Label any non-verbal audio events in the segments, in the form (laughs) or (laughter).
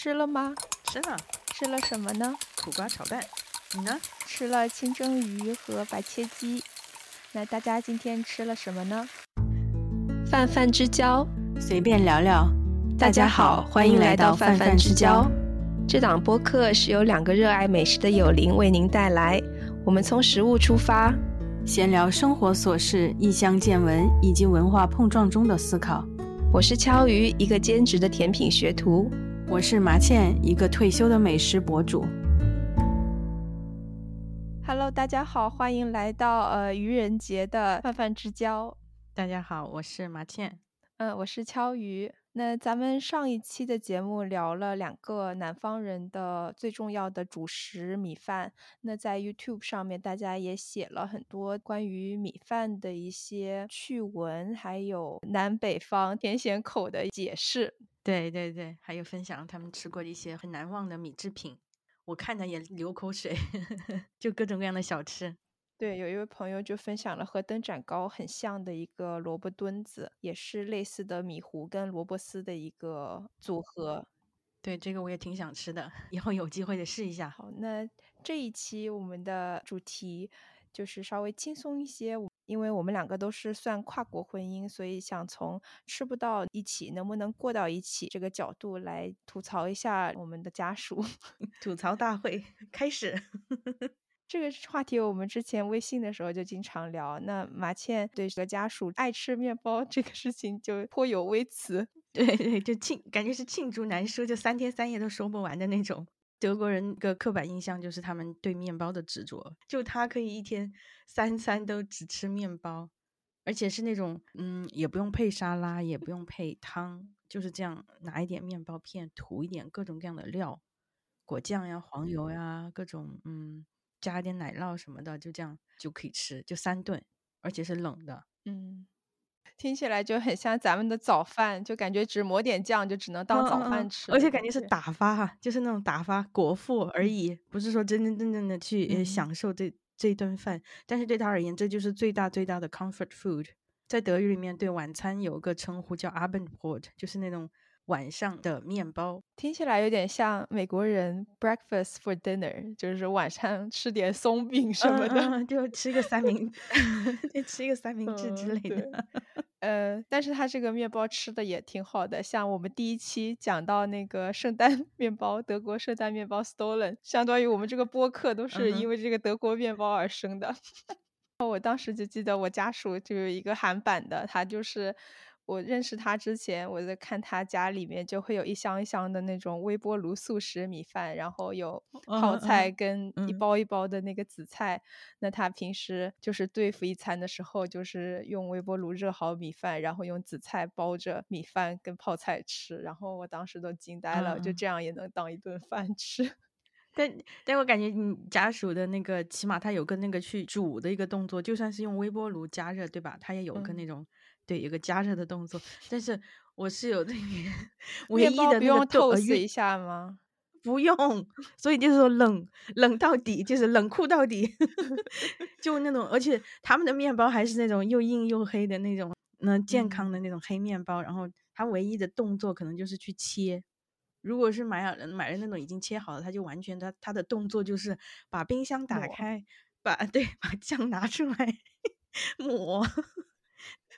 吃了吗？吃了，吃了什么呢？苦瓜炒蛋。你呢？吃了清蒸鱼和白切鸡。那大家今天吃了什么呢？泛泛之交，随便聊聊。大家好，欢迎来到泛泛之交。这档播客是由两个热爱美食的友邻为您带来。我们从食物出发，闲聊生活琐事、异乡见闻以及文化碰撞中的思考。我是敲鱼，一个兼职的甜品学徒。我是麻茜，一个退休的美食博主。Hello，大家好，欢迎来到呃愚人节的泛泛之交。大家好，我是麻茜。嗯，我是敲鱼。那咱们上一期的节目聊了两个南方人的最重要的主食米饭。那在 YouTube 上面，大家也写了很多关于米饭的一些趣闻，还有南北方甜咸口的解释。对对对，还有分享他们吃过的一些很难忘的米制品，我看着也流口水，(laughs) 就各种各样的小吃。对，有一位朋友就分享了和灯盏糕很像的一个萝卜墩子，也是类似的米糊跟萝卜丝的一个组合。对，这个我也挺想吃的，以后有机会得试一下。好，那这一期我们的主题就是稍微轻松一些，因为我们两个都是算跨国婚姻，所以想从吃不到一起，能不能过到一起这个角度来吐槽一下我们的家属。(laughs) 吐槽大会开始。(laughs) 这个话题我们之前微信的时候就经常聊。那马倩对这个家属爱吃面包这个事情就颇有微词，对对，就庆感觉是罄竹难书，就三天三夜都说不完的那种。德国人的刻板印象就是他们对面包的执着，就他可以一天三餐都只吃面包，而且是那种嗯，也不用配沙拉，也不用配汤，就是这样拿一点面包片涂一点各种各样的料，果酱呀、黄油呀，各种嗯。加点奶酪什么的，就这样就可以吃，就三顿，而且是冷的。嗯，听起来就很像咱们的早饭，就感觉只抹点酱就只能当早饭吃，而且感觉是打发哈，就是那种打发国富而已，不是说真真正正的去享受这这顿饭。但是对他而言，这就是最大最大的 comfort food。在德语里面，对晚餐有个称呼叫 Abendbrot，就是那种。晚上的面包听起来有点像美国人 breakfast for dinner，就是晚上吃点松饼什么的，就吃个三明，(laughs) 就吃一个三明治之类的。(laughs) 呃，但是他这个面包吃的也挺好的，像我们第一期讲到那个圣诞面包，德国圣诞面包 Stollen，相当于我们这个播客都是因为这个德国面包而生的。(laughs) 我当时就记得我家属就有一个韩版的，他就是。我认识他之前，我在看他家里面就会有一箱一箱的那种微波炉速食米饭，然后有泡菜跟一包一包的那个紫菜。那他平时就是对付一餐的时候，就是用微波炉热好米饭，然后用紫菜包着米饭跟泡菜吃。然后我当时都惊呆了，就这样也能当一顿饭 (laughs) 吃。但但我感觉你家属的那个，起码他有个那个去煮的一个动作，就算是用微波炉加热，对吧？他也有个那种。对，有个加热的动作，但是我是有那个 (laughs) 唯一的不用透视一下吗？(laughs) 不用，所以就是说冷冷到底，就是冷酷到底，(laughs) 就那种，而且他们的面包还是那种又硬又黑的那种，那健康的那种黑面包。然后他唯一的动作可能就是去切，如果是买了买了那种已经切好了，他就完全他他的动作就是把冰箱打开，把对把酱拿出来抹。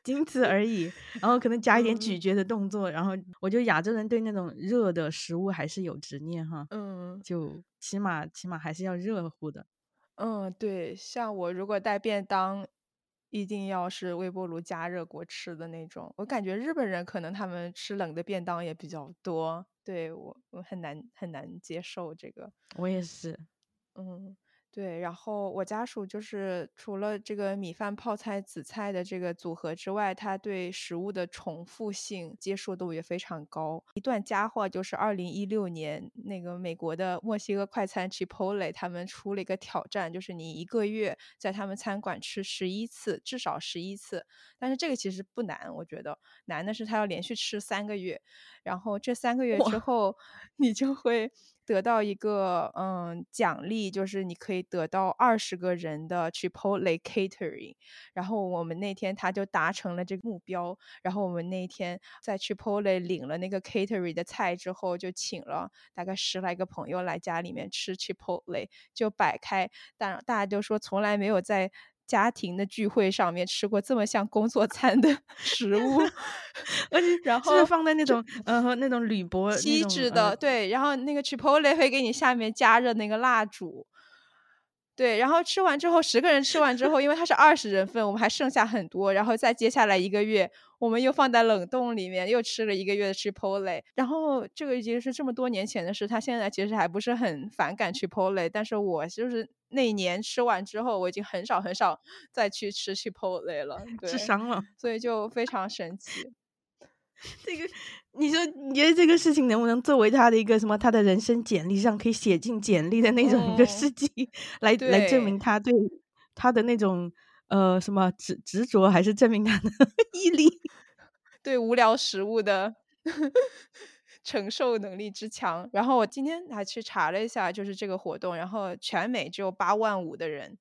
仅此而已，然后可能加一点咀嚼的动作，然后我觉得亚洲人对那种热的食物还是有执念哈，嗯，就起码起码还是要热乎的，嗯，对，像我如果带便当，一定要是微波炉加热过吃的那种。我感觉日本人可能他们吃冷的便当也比较多，对我我很难很难接受这个，我也是，嗯。对，然后我家属就是除了这个米饭、泡菜、紫菜的这个组合之外，他对食物的重复性接受度也非常高。一段佳话就是二零一六年那个美国的墨西哥快餐 Chipotle，他们出了一个挑战，就是你一个月在他们餐馆吃十一次，至少十一次。但是这个其实不难，我觉得难的是他要连续吃三个月。然后这三个月之后，你就会。得到一个嗯奖励，就是你可以得到二十个人的 Chipotle catering。然后我们那天他就达成了这个目标。然后我们那天在 Chipotle 领了那个 catering 的菜之后，就请了大概十来个朋友来家里面吃 Chipotle，就摆开，但大家就说从来没有在。家庭的聚会上面吃过这么像工作餐的 (laughs) 食物，(laughs) 而且然后放在那种呃那种铝箔锡纸的对，然后那个 Chipotle 会给你下面加热那个蜡烛，对，然后吃完之后十个人吃完之后，因为它是二十人份，我们还剩下很多，然后再接下来一个月。我们又放在冷冻里面，又吃了一个月的 Chipotle，然后这个已经是这么多年前的事。他现在其实还不是很反感 Chipotle，但是我就是那一年吃完之后，我已经很少很少再去吃 Chipotle 了，吃伤了，所以就非常神奇。(laughs) 这个，你说你觉得这个事情能不能作为他的一个什么？他的人生简历上可以写进简历的那种一个事迹，来来证明他对他的那种。呃，什么执执着还是证明他的 (laughs) 毅力？对无聊食物的承受能力之强。然后我今天还去查了一下，就是这个活动，然后全美只有八万五的人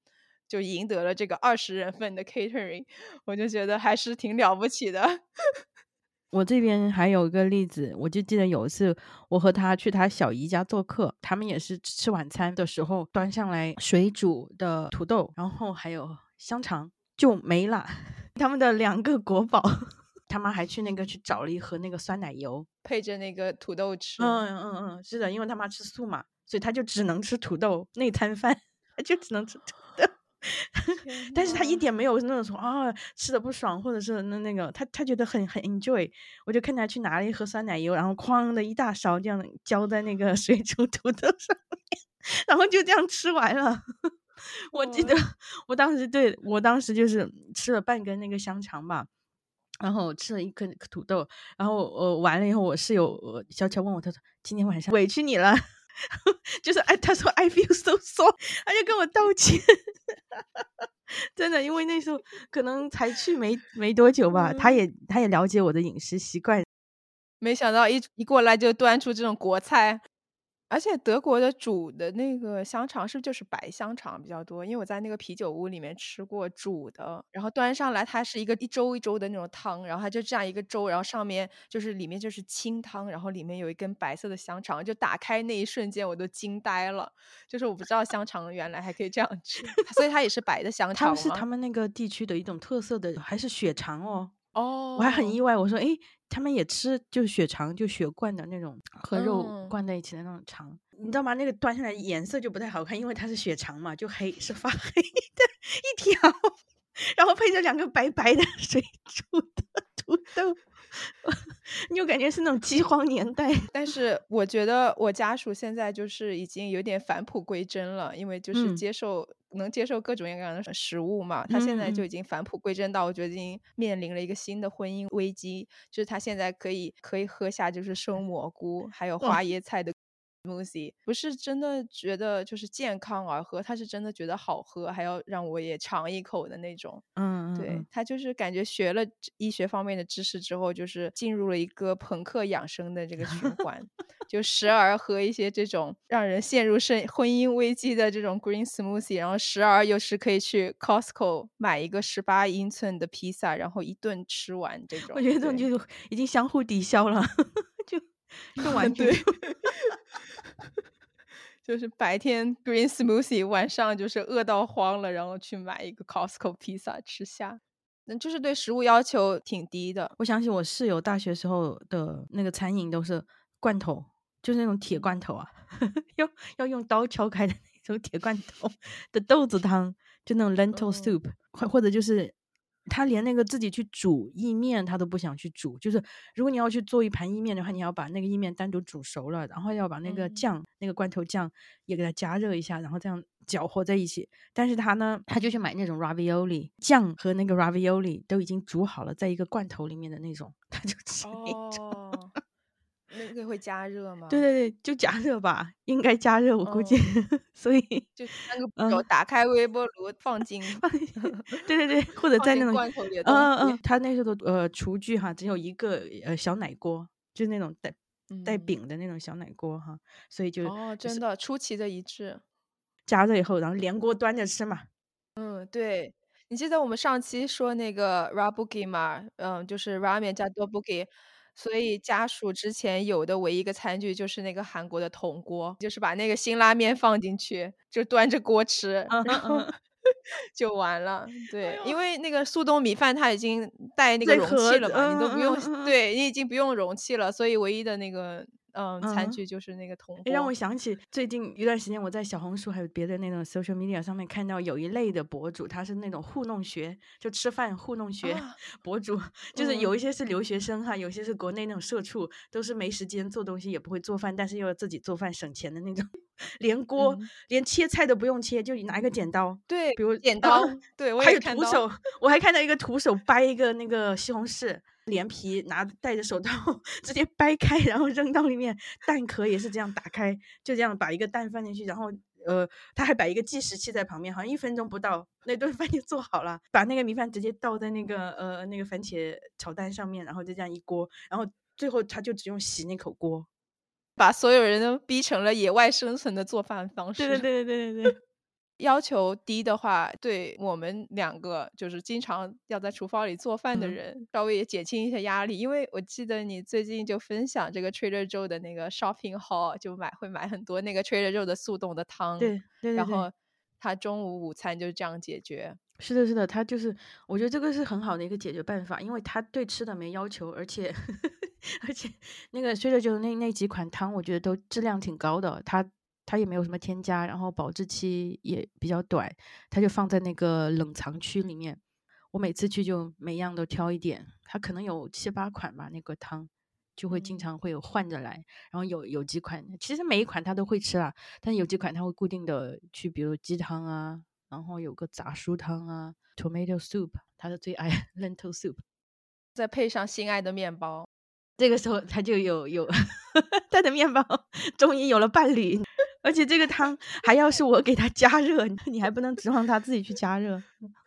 就赢得了这个二十人份的 catering，我就觉得还是挺了不起的。我这边还有一个例子，我就记得有一次我和他去他小姨家做客，他们也是吃晚餐的时候端上来水煮的土豆，然后还有。香肠就没了，(laughs) 他们的两个国宝，他妈还去那个去找了一盒那个酸奶油，配着那个土豆吃。嗯嗯嗯，是的，因为他妈吃素嘛，所以他就只能吃土豆那餐饭，他就只能吃土豆。(laughs) 但是他一点没有那种说啊吃的不爽，或者是那那个他他觉得很很 enjoy。我就看他去拿了一盒酸奶油，然后哐的一大勺这样浇在那个 (laughs) 水煮土豆上面，然后就这样吃完了。(laughs) 我记得我当时对我当时就是吃了半根那个香肠吧，然后吃了一颗土豆，然后我完了以后，我室友悄悄问我，他说今天晚上委屈你了，(laughs) 就是哎，他说 I feel so sorry，他就跟我道歉，(laughs) 真的，因为那时候可能才去没没多久吧，他也他也了解我的饮食习惯，没想到一一过来就端出这种国菜。而且德国的煮的那个香肠是不是就是白香肠比较多？因为我在那个啤酒屋里面吃过煮的，然后端上来它是一个一周一周的那种汤，然后它就这样一个粥，然后上面就是里面就是清汤，然后里面有一根白色的香肠，就打开那一瞬间我都惊呆了，就是我不知道香肠原来还可以这样吃，所以它也是白的香肠他们是他们那个地区的一种特色的，还是血肠哦。哦，我还很意外，我说，哎，他们也吃就是血肠，就血灌的那种和肉灌在一起的那种肠，你知道吗？那个端上来颜色就不太好看，因为它是血肠嘛，就黑，是发黑的一条，(laughs) 然后配着两个白白的水 (laughs) 煮的土豆。你就感觉是那种饥荒年代，但是我觉得我家属现在就是已经有点返璞归真了，因为就是接受能接受各种各样的食物嘛，他现在就已经返璞归真到我觉得已经面临了一个新的婚姻危机，就是他现在可以可以喝下就是生蘑菇还有花椰菜的。Smoothie 不是真的觉得就是健康而喝，他是真的觉得好喝，还要让我也尝一口的那种。嗯，对他就是感觉学了医学方面的知识之后，就是进入了一个朋克养生的这个循 (laughs) 环，就时而喝一些这种让人陷入生婚姻危机的这种 green smoothie，然后时而又是可以去 Costco 买一个十八英寸的披萨，然后一顿吃完这种。我觉得这种就已经相互抵消了，(laughs) 就 (laughs) 就完对。就是白天 green smoothie，晚上就是饿到慌了，然后去买一个 Costco 披萨吃下。那就是对食物要求挺低的。我想起我室友大学时候的那个餐饮都是罐头，就是那种铁罐头啊，(laughs) 要要用刀敲开的那种铁罐头 (laughs) 的豆子汤，就那种 lentil soup，或或者就是。他连那个自己去煮意面，他都不想去煮。就是如果你要去做一盘意面的话，你要把那个意面单独煮熟了，然后要把那个酱、那个罐头酱也给它加热一下，然后这样搅和在一起。但是他呢，他就去买那种 ravioli 酱和那个 ravioli 都已经煮好了，在一个罐头里面的那种，他就吃那种。那个会加热吗？对对对，就加热吧，应该加热，我估计。(laughs) 所以就那个步骤：打开微波炉，放进。(laughs) 对对对，或者在那种罐头里。嗯嗯，他那时候的呃厨具哈，只有一个呃小奶锅，就是那种带带嗯柄的那种小奶锅哈，所以就哦，真的出奇的一致。加热以后，然后连锅端着吃嘛。嗯，对，你记得我们上期说那个 rabugi 吗？嗯，就是 ramen 加 tteokbokki，所以家属之前有的唯一一个餐具就是那个韩国的铜锅，就是把那个辛拉面放进去，就端着锅吃，嗯然后 (laughs) 就完了。对，呦因为那个速冻米饭它已经带那个容器了嘛，你都嗯不用，对你已经不用容器了，所以唯一的那个嗯餐嗯具就是那个铜诶让我。想起最近一段时间，我在小红书还有别的那种 social media 上面看到有一类的博主，他是那种糊弄学，就吃饭糊弄学啊 (laughs) 博主，就是有嗯一。些是留学生哈，有些是国内那种社畜，都是没时间做东西，也不会做饭，但是又要自己做饭省钱的那种，(laughs) 连锅、嗯。连切菜都不用切，就拿一个剪刀，对，比如剪刀，啊对我还有。徒手，我还看到一个徒手掰一个那个西红柿，连皮拿戴着手套 (laughs) 直接掰开，然后扔到里面，蛋壳也是这样打开，就这样把一个蛋放进去，然后呃，他还摆一个计时器在旁边，好像一分钟不到，那顿饭就做好了，把那个米饭直接倒在那个呃那个番茄炒蛋上面，然后就这样一锅，然后最后他就只用洗那口锅。把所有人都逼成了野外生存的做饭方式。对对对对对对对。要求低的话，对我们两个就是经常要在厨房里做饭的嗯人，稍微也减轻一些压力。因为我记得你最近就分享这个 Trader Joe 的那个 shopping haul，就买会买很多那个 Trader Joe 的速冻的汤，对对对对然后他中午午餐就是这样解决。是的，是的，他就是，我觉得这个是很好的一个解决办法，因为他对吃的没要求，而且 (laughs) 而且那个 Trader Joe 那那几款汤，我觉得都质量挺高的，它它也没有什么添加，然后保质期也比较短，它就放在那个冷藏区里面。我每次去就每样都挑一点，它可能有七八款吧，那个汤就会经嗯常会有换着来，然后有有几款，其实每一款他都会吃啦，但有几款他会固定的去，比如鸡汤啊，然后有个杂蔬汤啊，tomato soup，他的最爱 (laughs) lentil soup。再配上心爱的面包，这个时候他就有有 (laughs) 他的面包终于有了伴侣，而且这个汤还要是我给它加热，(laughs) 你还不能指望它自己去加热。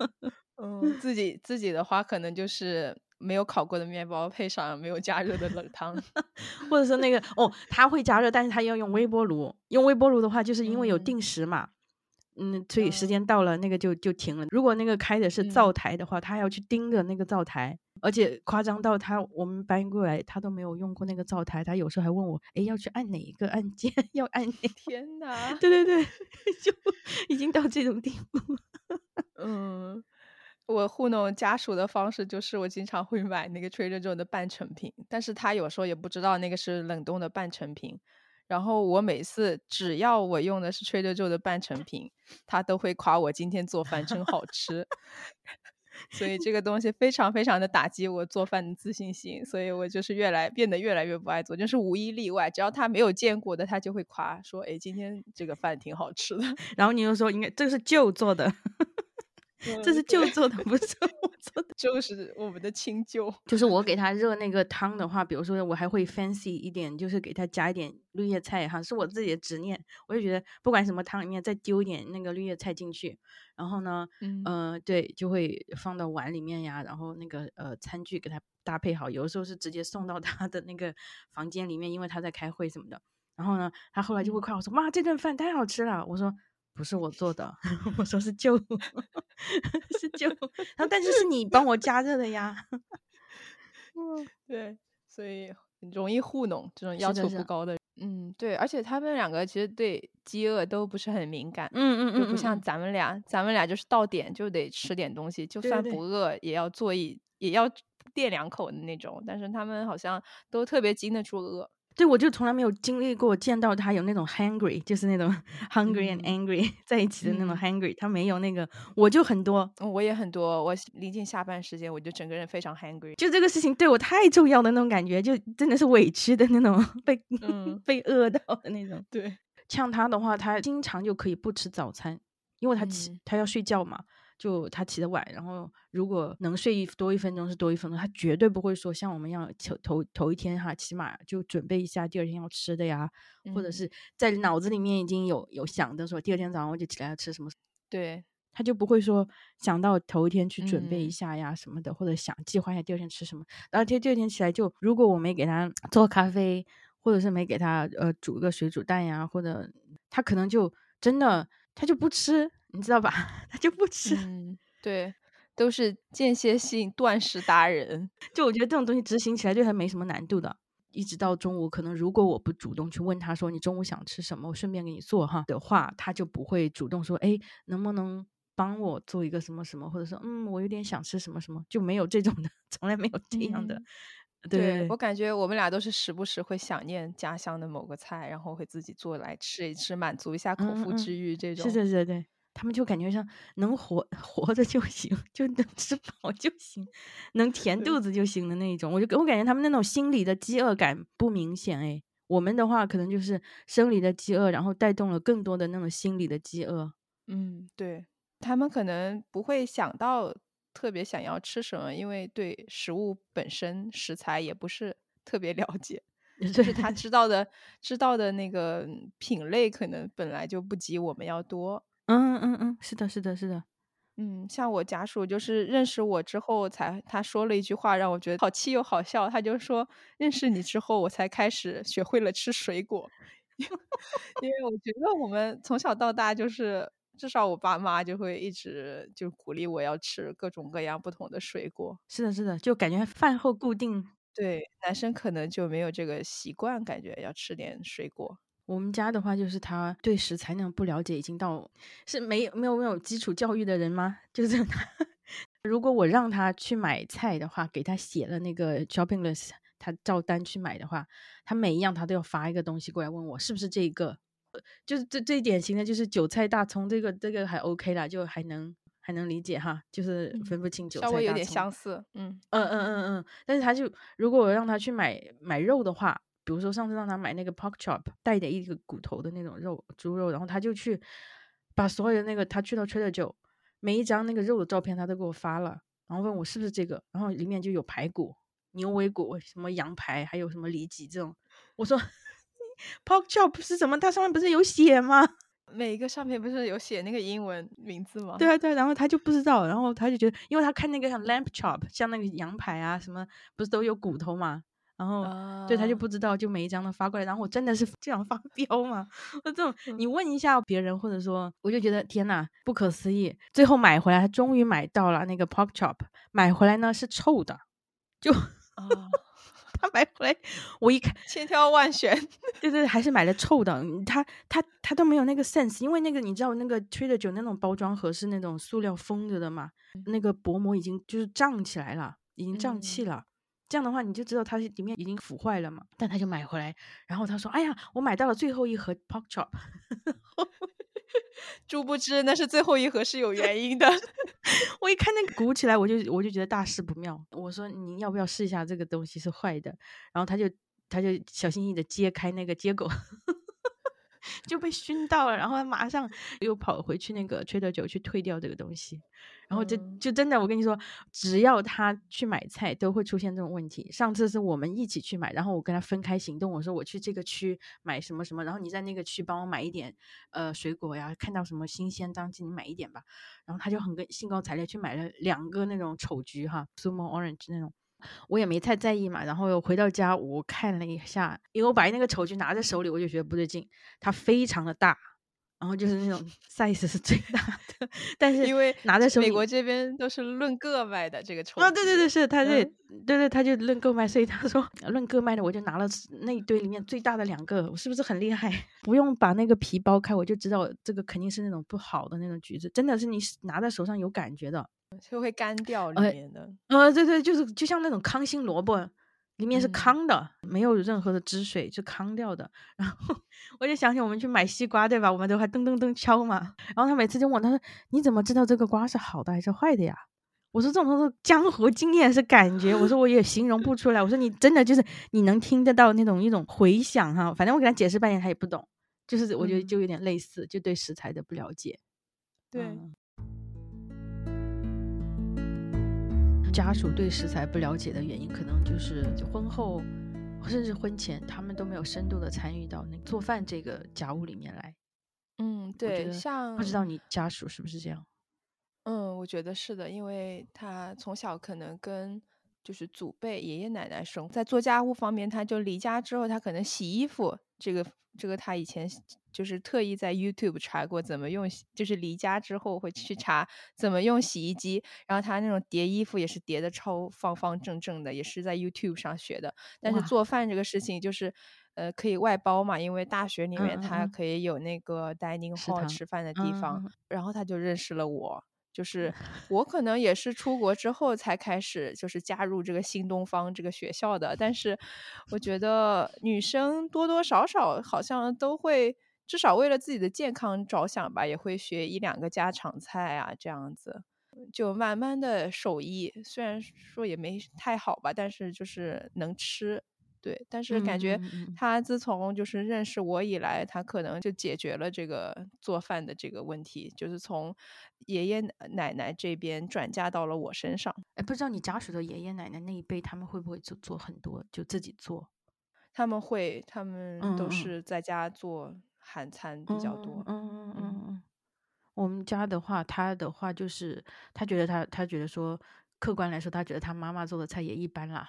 (laughs) 嗯，自己自己的话可能就是没有烤过的面包配上没有加热的冷汤。(laughs) 或者说那个哦，它会加热，但是它要用微波炉。用微波炉的话，就是因为有嗯定时嘛，嗯，所以时嗯间到了那个就就停了。如果那个开的是嗯灶台的话，他要去盯着那个灶台，而且夸张到他我们搬过来，他都没有用过那个灶台，他有时候还问我，哎，要去按哪一个按键？(laughs) 要按哪？天呐，对对对，(laughs) 就已经到这种地步。(laughs) 嗯，我糊弄家属的方式就是我经常会买那个 Trader Joe 的半成品，但是他有时候也不知道那个是冷冻的半成品。然后我每次只要我用的是 Trader Joe 的半成品，他都会夸我今天做饭真好吃。(laughs) 所以这个东西非常非常的打击我做饭的自信心，所以我就是越来变得越来越不爱做，就是无一例外，只要他没有见过的，他就会夸说：“哎，今天这个饭挺好吃的。然后你又说，应该这个是舅做的，这嗯是舅做的，(laughs) 不是我做的。就是我们的亲舅。就是我给他热那个汤的话，比如说我还会 fancy 一点，就是给他加一点绿叶菜哈，是我自己的执念。我就觉得不管什么汤里面再丢一点那个绿叶菜进去，然后呢，嗯呃，对，就会放到碗里面呀，然后那个呃餐具给他搭配好，有的时候是直接送到他的那个房间里面，因为他在开会什么的。然后呢，他后来就会嗯夸我说：“妈，这顿饭太好吃了。”我说：“不是我做的。(laughs) ”我说：“是舅，(laughs) 是舅。”然后但是是你帮我加热的呀。(laughs) 嗯，对，所以很容易糊弄这种要求不高的人。嗯，对，而且他们两个其实对饥饿都不是很敏感，嗯嗯嗯，就不像嗯咱们俩，咱们俩就是到点就得吃点东西，就算不饿也要做一也要垫两口的那种。但是他们好像都特别经得住饿。对，我就从来没有经历过见到他有那种 hungry，就是那种 hungry and 嗯 angry (laughs) 在一起的那种嗯 hungry，他没有那个，我就很多。嗯我也很多，我临近下班时间，我就整个人非常 hungry。就这个事情对我太重要的那种感觉，就真的是委屈的那种，(laughs) 被、嗯被饿到的那种。对，(laughs) 像他的话，他经常就可以不吃早餐，因为他起、嗯他要睡觉嘛，就他起得晚，然后如果能睡一多一分钟是多一分钟，他绝对不会说像我们一样头头头一天哈，起码就准备一下第二天要吃的呀，或者嗯是在脑子里面已经有有想的说第二天早上我就起来要吃什么。对，他就不会说想到头一天去准备一嗯下呀什么的，或者想计划一下第二天吃什么。然后第第二天起来就，如果我没给他做咖啡，或者是没给他呃煮个水煮蛋呀，或者他可能就真的他就不吃，你知道吧？(laughs) 他就不吃。嗯，对，都是间歇性断食达人。就我觉得这种东西执行起来对他没什么难度的。一直到中午，可能如果我不主动去问他说你中午想吃什么，我顺便给你做哈的话，他就不会主动说，哎，能不能帮我做一个什么什么，或者说，嗯，我有点想吃什么什么，就没有这种的，(laughs) 从来没有这样的。嗯对对我感觉我们俩都是时不时会想念家乡的某个菜，然后会自己做来吃一吃，满足一下口腹之欲。这种是是，是的，对，他们就感觉像能活 (laughs) 活着就行，就能 (laughs) 吃饱就行，能填肚子就行的那一种。我就我感觉他们那种心理的饥饿感不明显哎，我们的话可能就是生理的饥饿，然后带动了更多的那种心理的饥饿。嗯，对，他们可能不会想到特别想要吃什么，因为对食物本身食材也不是特别了解，就是他知道的知道的那个品类可能本来就不及我们要多。嗯嗯嗯，是的，是的，是的。嗯，像我家属就是认识我之后才他说了一句话让我觉得好气又好笑，他就说认识你之后我才开始学会了吃水果，(laughs) 因为我觉得我们从小到大就是至少我爸妈就会一直就鼓励我要吃各种各样不同的水果。是的，是的，就感觉饭后固定。对，男生可能就没有这个习惯，感觉要吃点水果。我们家的话，就是他对食材那种不了解，已经到是没有没有没有基础教育的人吗？(laughs) 就是他，(laughs) 如果我让他去买菜的话，给他写了那个 shopping list，他照单去买的话，他每一样他都要发一个东西过来问我是不是这个，就是最最典型的就是韭菜大葱，这个这个还 OK 啦，就还能还能理解哈，就是分不清韭菜。稍微有点相似，嗯嗯嗯嗯嗯，但是他就如果我让他去买买肉的话，比如说上次让他买那个 pork chop 带点一个骨头的那种肉猪肉，然后他就去把所有的那个他去到 Trader Joe 每一张那个肉的照片他都给我发了，然后问我是不是这个，然后里面就有排骨、牛尾骨、什么羊排，还有什么里脊这种。我说 pork chop 是什么？它上面不是有写吗？每一个上面不是有写那个英文名字吗？对啊，对啊，然后他就不知道，然后他就觉得，因为他看那个像 lamb chop，像那个羊排啊什么，不是都有骨头嘛，然后、对他就啊不知道，就每一张都发过来，然后我真的是 (laughs) 这样发飙嘛，(laughs) 我这种你问一下别人，或者说我就觉得天呐，不可思议，最后买回来，他终于买到了那个 pork chop，买回来呢是臭的，就啊，(laughs) 他买回来，我一看。千挑万选。对对，还是买了臭的。嗯他他他都没有那个 sense，因为那个你知道那个 Trader Joe 那种包装盒是那种塑料封着的嘛，那个薄膜已经就是胀起来了，已经胀气嗯了。这样的话，你就知道它里面已经腐坏了嘛。但他就买回来，然后他说：“哎呀，我买到了最后一盒 pork chop。(laughs) 殊不知那是最后一盒是有原因的。(laughs) 我一看那个鼓起来，我就我就觉得大事不妙。我说你要不要试一下这个东西是坏的？然后他就他就小心翼翼的揭开那个结果，就被熏到了，然后他马上又跑回去那个 Trader Joe 去退掉这个东西。然后就嗯就真的，我跟你说，只要他去买菜，都会出现这种问题。上次是我们一起去买，然后我跟他分开行动，我说我去这个区买什么什么，然后你在那个区帮我买一点呃水果呀，看到什么新鲜当季你买一点吧。然后他就很跟兴高采烈去买了两个那种丑橘哈，Sumo Orange 那种。我也没太在意嘛，然后回到家我看了一下，因为我把那个丑橘拿在手里，我就觉得不对劲，它非常的大，然后就是那种 size 是最大的，但是因为拿在手里美国这边都是论个卖的这个臭啊，对对对，是他这、嗯对对，他就论个卖，所以他说论个卖的，我就拿了那一堆里面最大的两个，我是不是很厉害？(laughs) 不用把那个皮剥开，我就知道这个肯定是那种不好的那种橘子，真的是你拿在手上有感觉的。就会干掉里哎面的。呃，对对，就是就像那种康心萝卜，里面是嗯康的，没有任何的汁水，是糠掉的。(laughs) 然后我就想起我们去买西瓜，对吧？我们都还噔噔噔敲嘛。然后他每次就问他说：“你怎么知道这个瓜是好的还是坏的呀？”我说：“这种都是江湖经验，是感觉。”我说：“我也形容不出来。”我说：“你真的就是你能听得到那种一种回响哈。”反正我给他解释半天，他也不懂。就是我觉得嗯就有点类似，就对食材的不了解。对，嗯家属对食材不了解的原因，可能就是婚后甚至婚前，他们都没有深度的参与到那做饭这个家务里面来。嗯，对，像不知道你家属是不是这样？嗯，我觉得是的，因为他从小可能跟就是祖辈爷爷奶奶生，在做家务方面，他就离家之后，他可能洗衣服，这个这个他以前就是特意在 YouTube 查过怎么用，就是离家之后会去查怎么用洗衣机，然后他那种叠衣服也是叠的超方方正正的，也是在 YouTube 上学的。但是做饭这个事情就是，呃，可以外包嘛，因为大学里面他可以有那个 dining hall 吃饭的地方，然后他就认识了我。就是 (laughs) 我可能也是出国之后才开始，就是加入这个新东方这个学校的。但是 (laughs) 我觉得女生多多少少好像都会，至少为了自己的健康着想吧，也会学一两个家常菜啊，这样子就慢慢的手艺，虽然说也没太好吧，但是就是能吃。对，但是感觉他自从就是认识我以来，他可能就解决了这个做饭的这个问题，就是从爷爷奶奶这边转嫁到了我身上。哎，不知道你家属的爷爷奶奶那一辈，他们会不会就做很多，就自己做？他们会，他们都是在家做韩餐比较多。嗯嗯嗯嗯。我们家的话，他的话就是他觉得他他觉得说。客观来说，他觉得他妈妈做的菜也一般啦，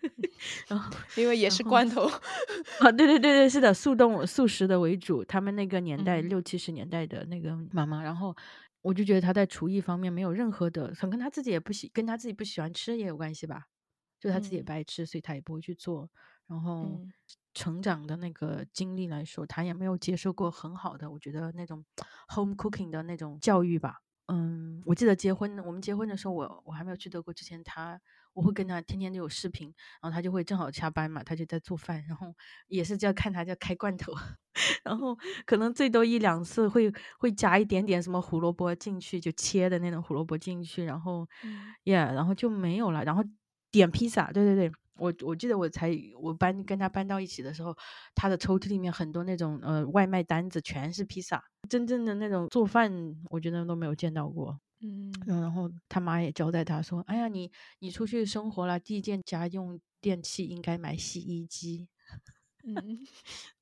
(laughs) 然后 (laughs) 因为也是罐头 (laughs) 啊，对对对对，是的，速冻速食的为主。他们那个年代六七十年代的那个妈妈，然后我就觉得他在厨艺方面没有任何的，可能跟他自己也不喜，跟他自己不喜欢吃也有关系吧。就他自己也不爱吃，所以他也不会去做。然后成长的那个经历来说，他也没有接受过很好的，我觉得那种 home cooking 的那种教育吧。嗯，我记得结婚，我们结婚的时候，我我还没有去德国之前，他我会跟他天天都有视频，然后他就会正好下班嘛，他就在做饭，然后也是叫看他在开罐头，(laughs) 然后可能最多一两次会会加一点点什么胡萝卜进去，就切的那种胡萝卜进去，然后耶，然后就没有了，然后点披萨，对对对。我我记得我才我搬跟他搬到一起的时候，他的抽屉里面很多那种呃外卖单子全是披萨，真正的那种做饭我觉得都没有见到过。嗯，然后他妈也交代他说：“哎呀，你你出去生活了，第一件家用电器应该买洗衣机。”嗯，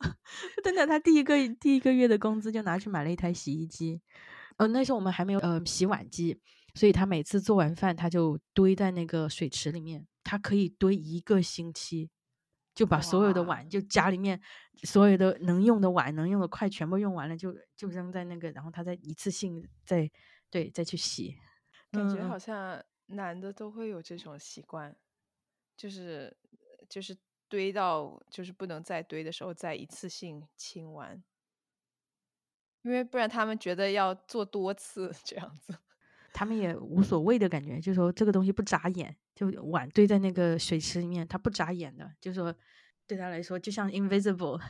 (laughs) 真的，他第一个第一个月的工资就拿去买了一台洗衣机。呃，那时候我们还没有呃洗碗机，所以他每次做完饭他就堆在那个水池里面。他可以堆一个星期，就把所有的碗，就家里面所有的能用的碗、能用的筷全部用完了，就就扔在那个，然后他再一次性再对再去洗。感觉好像男的都会有这种习惯，就是就是堆到就是不能再堆的时候再一次性清完，因为不然他们觉得要做多次 (laughs) 这样子。他们也无所谓的感觉，就说这个东西不眨眼，就碗堆在那个水池里面，他不眨眼的，就说对他来说就像 invisible。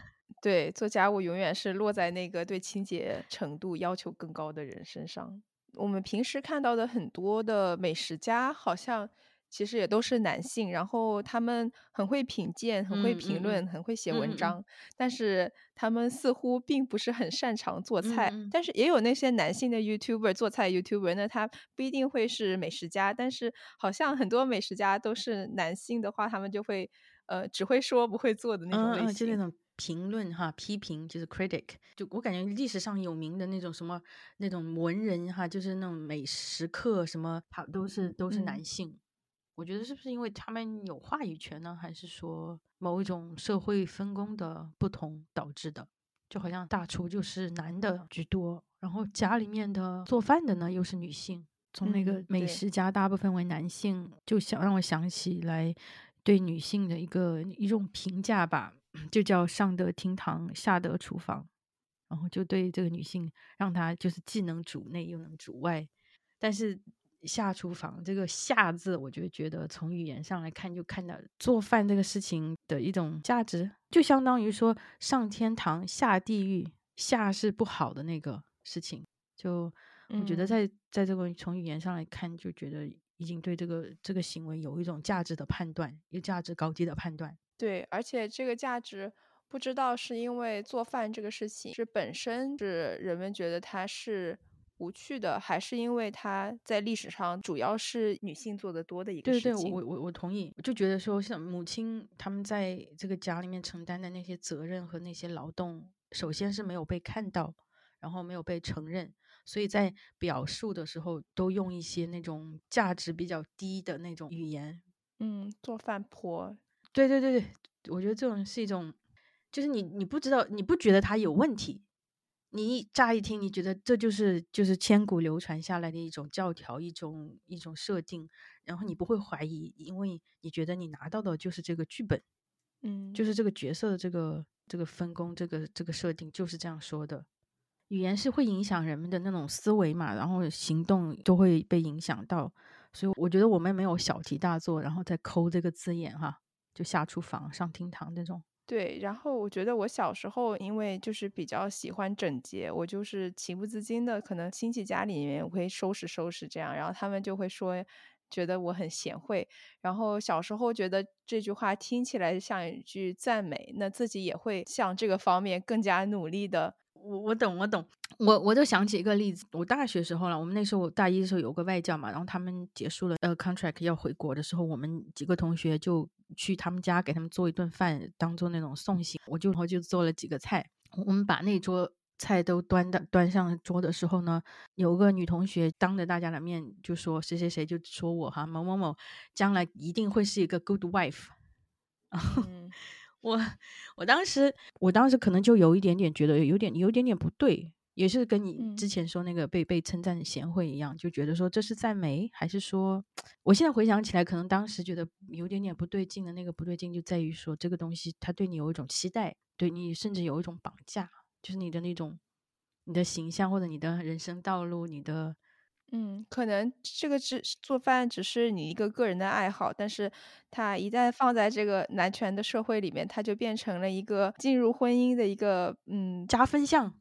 对，做家务永远是落在那个对清洁程度要求更高的人身上。我们平时看到的很多的美食家，好像。其实也都是男性，然后他们很会品鉴，很会评论，很会写文章，但是他们似乎并不是很擅长做菜。但是也有那些男性的 YouTuber 做菜 YouTuber，那他不一定会是美食家，但是好像很多美食家都是男性的话，他们就会呃只会说不会做的那种类型，就那种评论哈批评就是 critic，就我感觉历史上有名的那种什么那种文人哈，就是那种美食客什么，他都是都是男性。我觉得是不是因为他们有话语权呢，还是说某一种社会分工的不同导致的？就好像大厨就是男的居多，然后家里面的做饭的呢又是女性。从那个美食家大部分为男性，就想让我想起来对女性的一个一种评价吧，就叫上得厅堂，下得厨房，然后就对这个女性让她就是既能主内又能主外，但是。下厨房这个“下”字，我就觉得从语言上来看，就看到做饭这个事情的一种价值，就相当于说上天堂、下地狱。下是不好的那个事情，就我觉得在在这个从语言上来看，就觉得已经对这个这个行为有一种价值的判断，有价值高低的判断。对，而且这个价值不知道是因为做饭这个事情是本身是人们觉得它是。无趣的，还是因为它在历史上主要是女性做的多的一个事情。对对，我我我同意。就觉得说，像母亲他们在这个家里面承担的那些责任和那些劳动，首先是没有被看到，然后没有被承认。所以在表述的时候都用一些那种价值比较低的那种语言。嗯，做饭婆。对对对对，我觉得这种是一种，就是你你不知道，你不觉得它有问题，你一乍一听，你觉得这就是就是千古流传下来的一种教条，一种一种设定，然后你不会怀疑，因为你觉得你拿到的就是这个剧本，嗯，就是这个角色的这个这个分工，这个这个设定就是这样说的。语言是会影响人们的那种思维嘛，然后行动都会被影响到，所以我觉得我们没有小题大做，然后再抠这个字眼哈。就下厨房、上厅堂那种。对，然后我觉得我小时候因为就是比较喜欢整洁，我就是情不自禁的，可能亲戚家里面我会收拾收拾这样，然后他们就会说，觉得我很贤惠。然后小时候觉得这句话听起来像一句赞美，那自己也会向这个方面更加努力的。我我懂我懂，我我就想起一个例子，我大学时候了，我们那时候大一的时候有个外教嘛，然后他们结束了呃 contract 要回国的时候，我们几个同学就去他们家给他们做一顿饭，当做那种送行，我就然后就做了几个菜，我们把那桌菜都端到端上桌的时候呢，有个女同学当着大家的面就说谁谁谁就说我哈某某某将来一定会是一个 good wife。我我当时我当时可能就有一点点觉得有点有点点不对，也是跟你之前说那个被被称赞的贤惠一样，就觉得说这是赞美，还是说我现在回想起来，可能当时觉得有点点不对劲的那个不对劲就在于说这个东西它对你有一种期待，对你甚至有一种绑架，就是你的那种你的形象或者你的人生道路，你的。嗯，可能这个只做饭只是你一个个人的爱好，但是它一旦放在这个男权的社会里面，它就变成了一个进入婚姻的一个嗯加分项，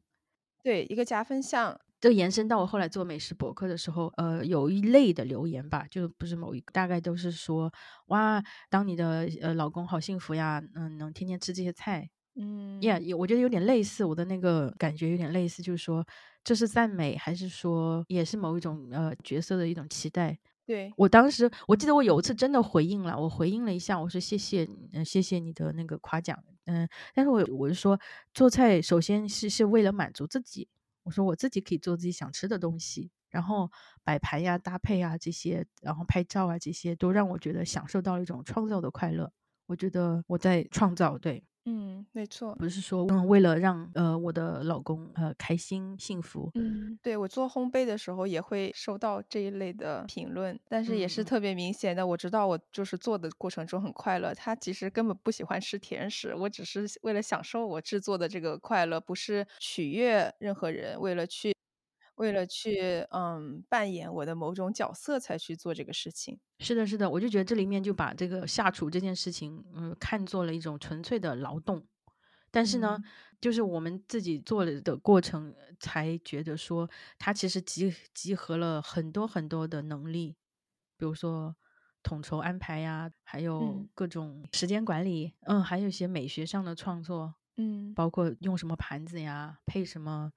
对，一个加分项。这延伸到我后来做美食博客的时候，呃，有一类的留言吧，就不是某一个，大概都是说哇，当你的呃老公好幸福呀，嗯，能天天吃这些菜。嗯，呀，我觉得有点类似，我的那个感觉有点类似，就是说这是赞美，还是说也是某一种呃角色的一种期待？对我当时，我记得我有一次真的回应了，我回应了一下，我说谢谢，嗯，谢谢你的那个夸奖，嗯，但是我我是说做菜首先是是为了满足自己，我说我自己可以做自己想吃的东西，然后摆盘呀、搭配啊这些，然后拍照啊这些，都让我觉得享受到了一种创造的快乐，我觉得我在创造，对。嗯，没错，不是说嗯，为了让呃我的老公呃开心幸福。嗯，对我做烘焙的时候也会收到这一类的评论，但是也是特别明显的，我知道我就是做的过程中很快乐。他其实根本不喜欢吃甜食，我只是为了享受我制作的这个快乐，不是取悦任何人，为了去。为了去嗯扮演我的某种角色才去做这个事情，是的，是的，我就觉得这里面就把这个下厨这件事情，嗯，看作了一种纯粹的劳动，但是呢，就是我们自己做的过程，才觉得说它其实集集合了很多很多的能力，比如说统筹安排呀，还有各种时间管理，嗯，还有一些美学上的创作，嗯，包括用什么盘子呀，配什么。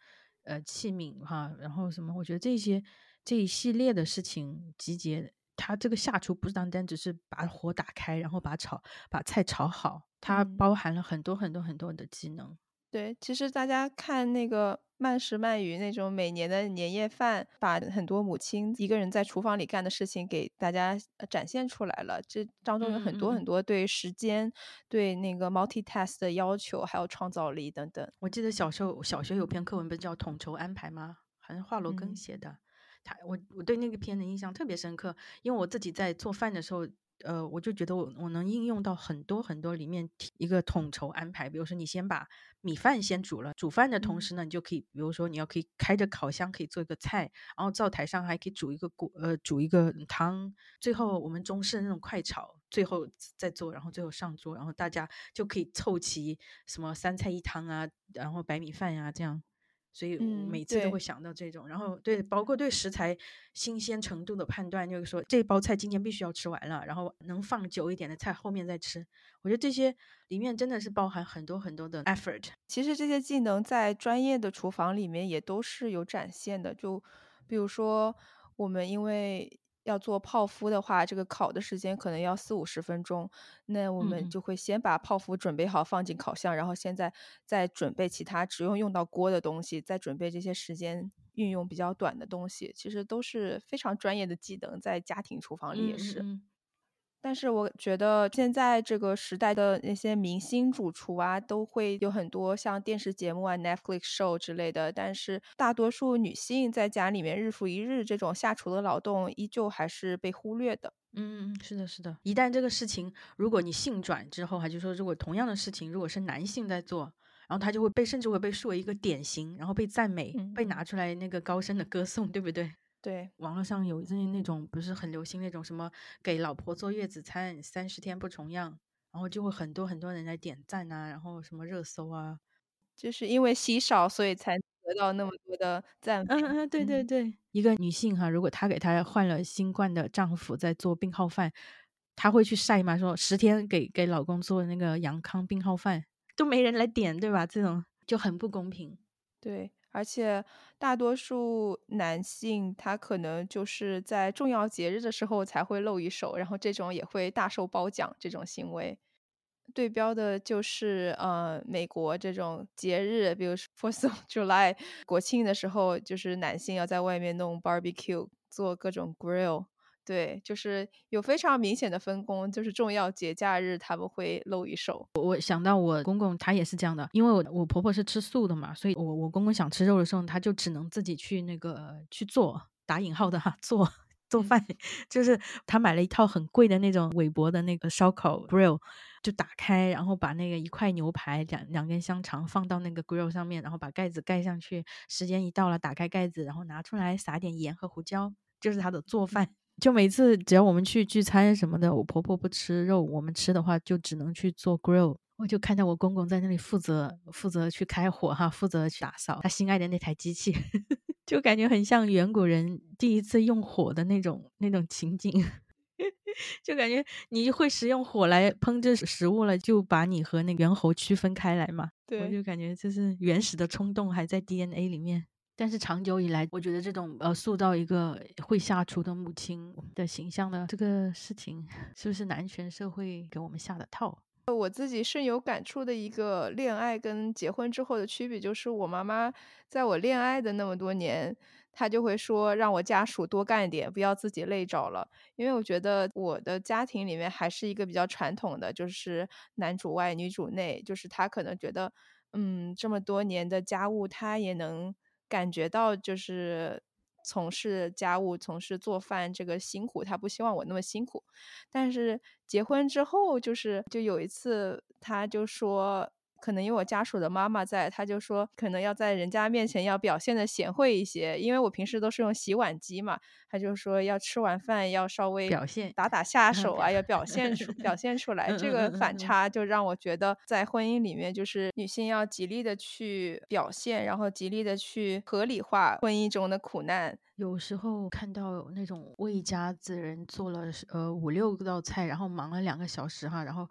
呃，器皿哈，然后什么？我觉得这些这一系列的事情集结，它这个下厨不是单单只是把火打开，然后把炒把菜炒好，它包含了很多很多很多的技能。对，其实大家看那个慢食慢语那种每年的年夜饭，把很多母亲一个人在厨房里干的事情给大家展现出来了。这当中有很多很多对时间、对那个 multitask 的要求，还有创造力等等。我记得小时候小学有篇课文，不是叫统筹安排吗？好像华罗庚写的。他我我对那个片的印象特别深刻，因为我自己在做饭的时候。呃，我就觉得我我能应用到很多很多里面一个统筹安排，比如说你先把米饭先煮了，煮饭的同时呢，你就可以，比如说你要可以开着烤箱可以做一个菜，然后灶台上还可以煮一个锅，呃，煮一个汤，最后我们中式的那种快炒，最后再做，然后最后上桌，然后大家就可以凑齐什么三菜一汤啊，然后白米饭呀这样。所以每次都会想到这种，然后对，包括对食材新鲜程度的判断，就是说这包菜今天必须要吃完了，然后能放久一点的菜后面再吃。我觉得这些里面真的是包含很多很多的 effort。其实这些技能在专业的厨房里面也都是有展现的，就比如说我们因为。要做泡芙的话，这个烤的时间可能要四五十分钟，那我们就会先把泡芙准备好放进烤箱，然后现在再准备其他只用用到锅的东西，再准备这些时间运用比较短的东西，其实都是非常专业的技能，在家庭厨房里也是。嗯嗯但是我觉得现在这个时代的那些明星主厨啊，都会有很多像电视节目啊、Netflix show 之类的。但是大多数女性在家里面日复一日这种下厨的劳动，依旧还是被忽略的。嗯嗯，是的，是的。一旦这个事情，如果你性转之后，哈，就说如果同样的事情，如果是男性在做，然后他就会被甚至会被视为一个典型，然后被赞美，被拿出来那个高声的歌颂，对不对？对，网络上有那那种不是很流行那种什么给老婆做月子餐三十天不重样，然后就会很多很多人来点赞啊，然后什么热搜啊，就是因为稀少，所以才得到那么多的赞。嗯嗯，对对对，一个女性哈，如果她给她患了新冠的丈夫在做病号饭，她会去晒吗？说十天给给老公做那个阳康病号饭，都没人来点，对吧？这种就很不公平。对。而且大多数男性他可能就是在重要节日的时候才会露一手，然后这种也会大受褒奖。这种行为对标的就是呃美国这种节日，比如说 Fourth of (laughs) July 国庆的时候，就是男性要在外面弄 barbecue 做各种 grill。对，就是有非常明显的分工，就是重要节假日他们会露一手。我我想到我公公他也是这样的，因为我我婆婆是吃素的嘛，所以我我公公想吃肉的时候，他就只能自己去那个去做打引号的哈 (laughs) 做做饭，就是他买了一套很贵的那种韦伯的那个烧烤 grill，就打开，然后把那个一块牛排两两根香肠放到那个 grill 上面，然后把盖子盖上去，时间一到了打开盖子，然后拿出来撒点盐和胡椒，就是他的做饭。就每次只要我们去聚餐什么的，我婆婆不吃肉，我们吃的话就只能去做 grill。我就看到我公公在那里负责负责去开火哈，负责去打扫他心爱的那台机器，(laughs) 就感觉很像远古人第一次用火的那种那种情景。(laughs) 就感觉你会使用火来烹制食物了，就把你和那猿猴区分开来嘛。对，我就感觉就是原始的冲动还在 DNA 里面。但是长久以来，我觉得这种呃塑造一个会下厨的母亲的形象的这个事情，(laughs) 是不是男权社会给我们下的套？我自己深有感触的一个恋爱跟结婚之后的区别，就是我妈妈在我恋爱的那么多年，她就会说让我家属多干一点，不要自己累着了。因为我觉得我的家庭里面还是一个比较传统的，就是男主外女主内，就是她可能觉得，嗯，这么多年的家务，她也能。感觉到就是从事家务、从事做饭这个辛苦，他不希望我那么辛苦。但是结婚之后，就是就有一次，他就说。可能因为我家属的妈妈在，她就说可能要在人家面前要表现的贤惠一些，因为我平时都是用洗碗机嘛，她就说要吃完饭要稍微表现打打下手啊，要表现出表 (laughs) 现出来，这个反差就让我觉得在婚姻里面就是女性要极力的去表现，然后极力的去合理化婚姻中的苦难。有时候看到那种为一家子人做了呃五六道菜，然后忙了两个小时哈，然后。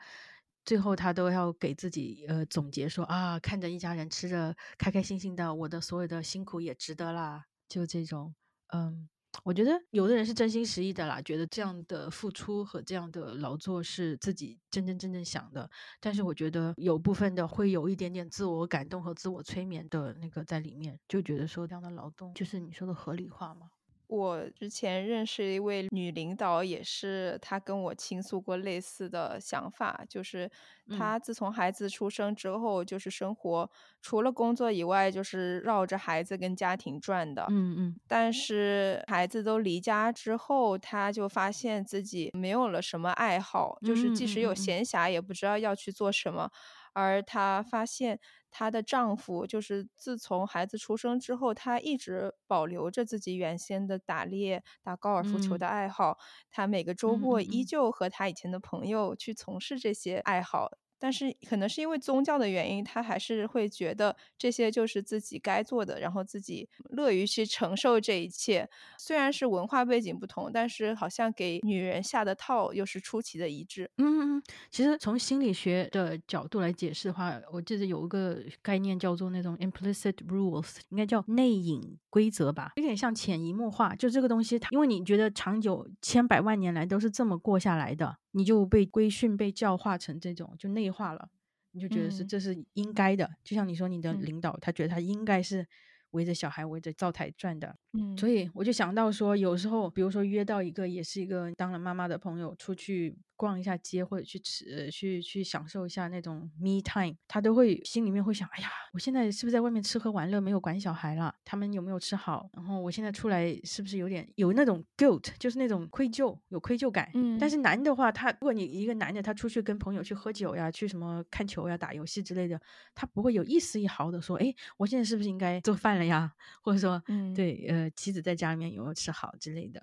最后他都要给自己呃总结说啊，看着一家人吃着开开心心的，我的所有的辛苦也值得啦。就这种，嗯，我觉得有的人是真心实意的啦，觉得这样的付出和这样的劳作是自己真真正正想的。但是我觉得有部分的会有一点点自我感动和自我催眠的那个在里面，就觉得说这样的劳动就是你说的合理化嘛。我之前认识一位女领导，也是她跟我倾诉过类似的想法，就是她自从孩子出生之后，就是生活除了工作以外，就是绕着孩子跟家庭转的。嗯嗯。但是孩子都离家之后，她就发现自己没有了什么爱好，就是即使有闲暇，也不知道要去做什么。而她发现。她的丈夫就是自从孩子出生之后，她一直保留着自己原先的打猎、打高尔夫球的爱好。她每个周末依旧和她以前的朋友去从事这些爱好。但是可能是因为宗教的原因，他还是会觉得这些就是自己该做的，然后自己乐于去承受这一切。虽然是文化背景不同，但是好像给女人下的套又是出奇的一致。嗯嗯，其实从心理学的角度来解释的话，我记得有一个概念叫做那种 implicit rules，应该叫内隐规则吧，有点像潜移默化。就这个东西，因为你觉得长久千百万年来都是这么过下来的。你就被规训、被教化成这种，就内化了，你就觉得是这是应该的。就像你说，你的领导他觉得他应该是围着小孩围着灶台转的。嗯，所以我就想到说，有时候比如说约到一个也是一个当了妈妈的朋友出去逛一下街，或者去吃去去享受一下那种 me time，他都会心里面会想，哎呀，我现在是不是在外面吃喝玩乐，没有管小孩了？他们有没有吃好？然后我现在出来是不是有点有那种 guilt，就是那种愧疚，有愧疚感。嗯，但是男的话，他如果你一个男的他出去跟朋友去喝酒呀，去什么看球呀、打游戏之类的，他不会有一丝一毫的说，哎，我现在是不是应该做饭了呀？或者说，嗯，对，呃。妻子在家里面有没有吃好之类的？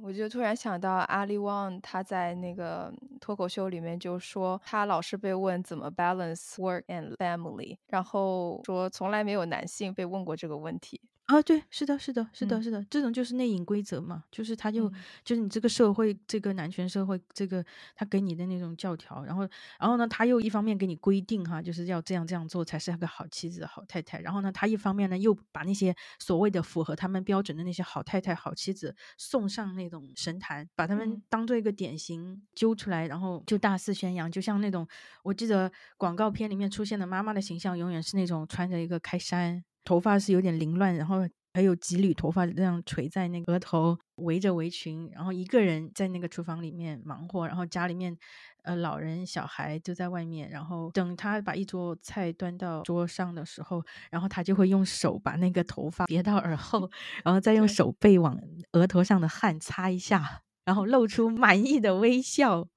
我就突然想到阿里旺，他在那个脱口秀里面就说，他老是被问怎么 balance work and family，然后说从来没有男性被问过这个问题。啊，对，是的，是的，是的，是的，这种就是内隐规则嘛，就是他就就是你这个社会，这个男权社会，这个他给你的那种教条，然后，然后呢，他又一方面给你规定哈，就是要这样这样做才是个好妻子、好太太，然后呢，他一方面呢又把那些所谓的符合他们标准的那些好太太、好妻子送上那种神坛，把他们当做一个典型揪出来，然后就大肆宣扬，就像那种我记得广告片里面出现的妈妈的形象，永远是那种穿着一个开衫。头发是有点凌乱，然后还有几缕头发这样垂在那个额头，围着围裙，然后一个人在那个厨房里面忙活，然后家里面，呃，老人小孩就在外面，然后等他把一桌菜端到桌上的时候，然后他就会用手把那个头发别到耳后，(laughs) 然后再用手背往额头上的汗擦一下，然后露出满意的微笑。